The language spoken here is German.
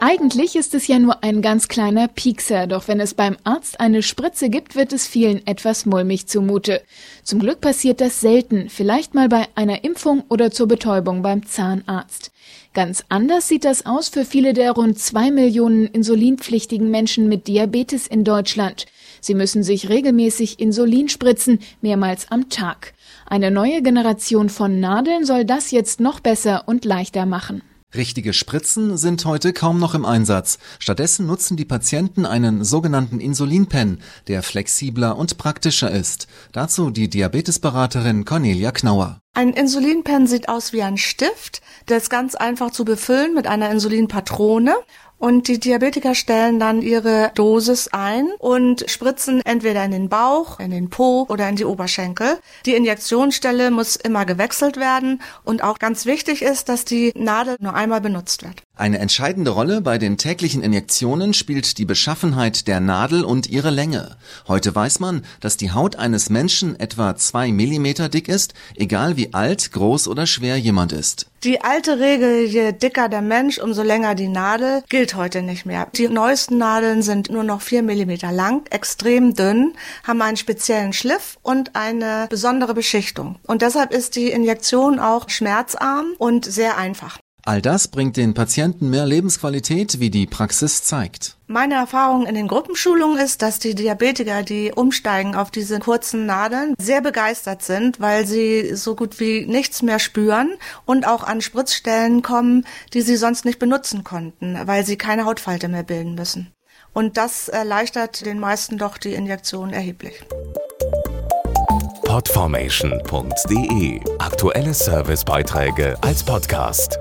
Eigentlich ist es ja nur ein ganz kleiner Piekser, doch wenn es beim Arzt eine Spritze gibt, wird es vielen etwas mulmig zumute. Zum Glück passiert das selten, vielleicht mal bei einer Impfung oder zur Betäubung beim Zahnarzt. Ganz anders sieht das aus für viele der rund zwei Millionen insulinpflichtigen Menschen mit Diabetes in Deutschland. Sie müssen sich regelmäßig Insulin spritzen, mehrmals am Tag. Eine neue Generation von Nadeln soll das jetzt noch besser und leichter machen. Richtige Spritzen sind heute kaum noch im Einsatz. Stattdessen nutzen die Patienten einen sogenannten Insulinpen, der flexibler und praktischer ist. Dazu die Diabetesberaterin Cornelia Knauer. Ein Insulinpen sieht aus wie ein Stift. Der ist ganz einfach zu befüllen mit einer Insulinpatrone und die Diabetiker stellen dann ihre Dosis ein und spritzen entweder in den Bauch, in den Po oder in die Oberschenkel. Die Injektionsstelle muss immer gewechselt werden und auch ganz wichtig ist, dass die Nadel nur einmal benutzt wird. Eine entscheidende Rolle bei den täglichen Injektionen spielt die Beschaffenheit der Nadel und ihre Länge. Heute weiß man, dass die Haut eines Menschen etwa zwei Millimeter dick ist, egal wie alt, groß oder schwer jemand ist. Die alte Regel, je dicker der Mensch, umso länger die Nadel, gilt heute nicht mehr. Die neuesten Nadeln sind nur noch vier Millimeter lang, extrem dünn, haben einen speziellen Schliff und eine besondere Beschichtung. Und deshalb ist die Injektion auch schmerzarm und sehr einfach. All das bringt den Patienten mehr Lebensqualität, wie die Praxis zeigt. Meine Erfahrung in den Gruppenschulungen ist, dass die Diabetiker, die umsteigen auf diese kurzen Nadeln, sehr begeistert sind, weil sie so gut wie nichts mehr spüren und auch an Spritzstellen kommen, die sie sonst nicht benutzen konnten, weil sie keine Hautfalte mehr bilden müssen. Und das erleichtert den meisten doch die Injektion erheblich. Podformation.de Aktuelle Servicebeiträge als Podcast.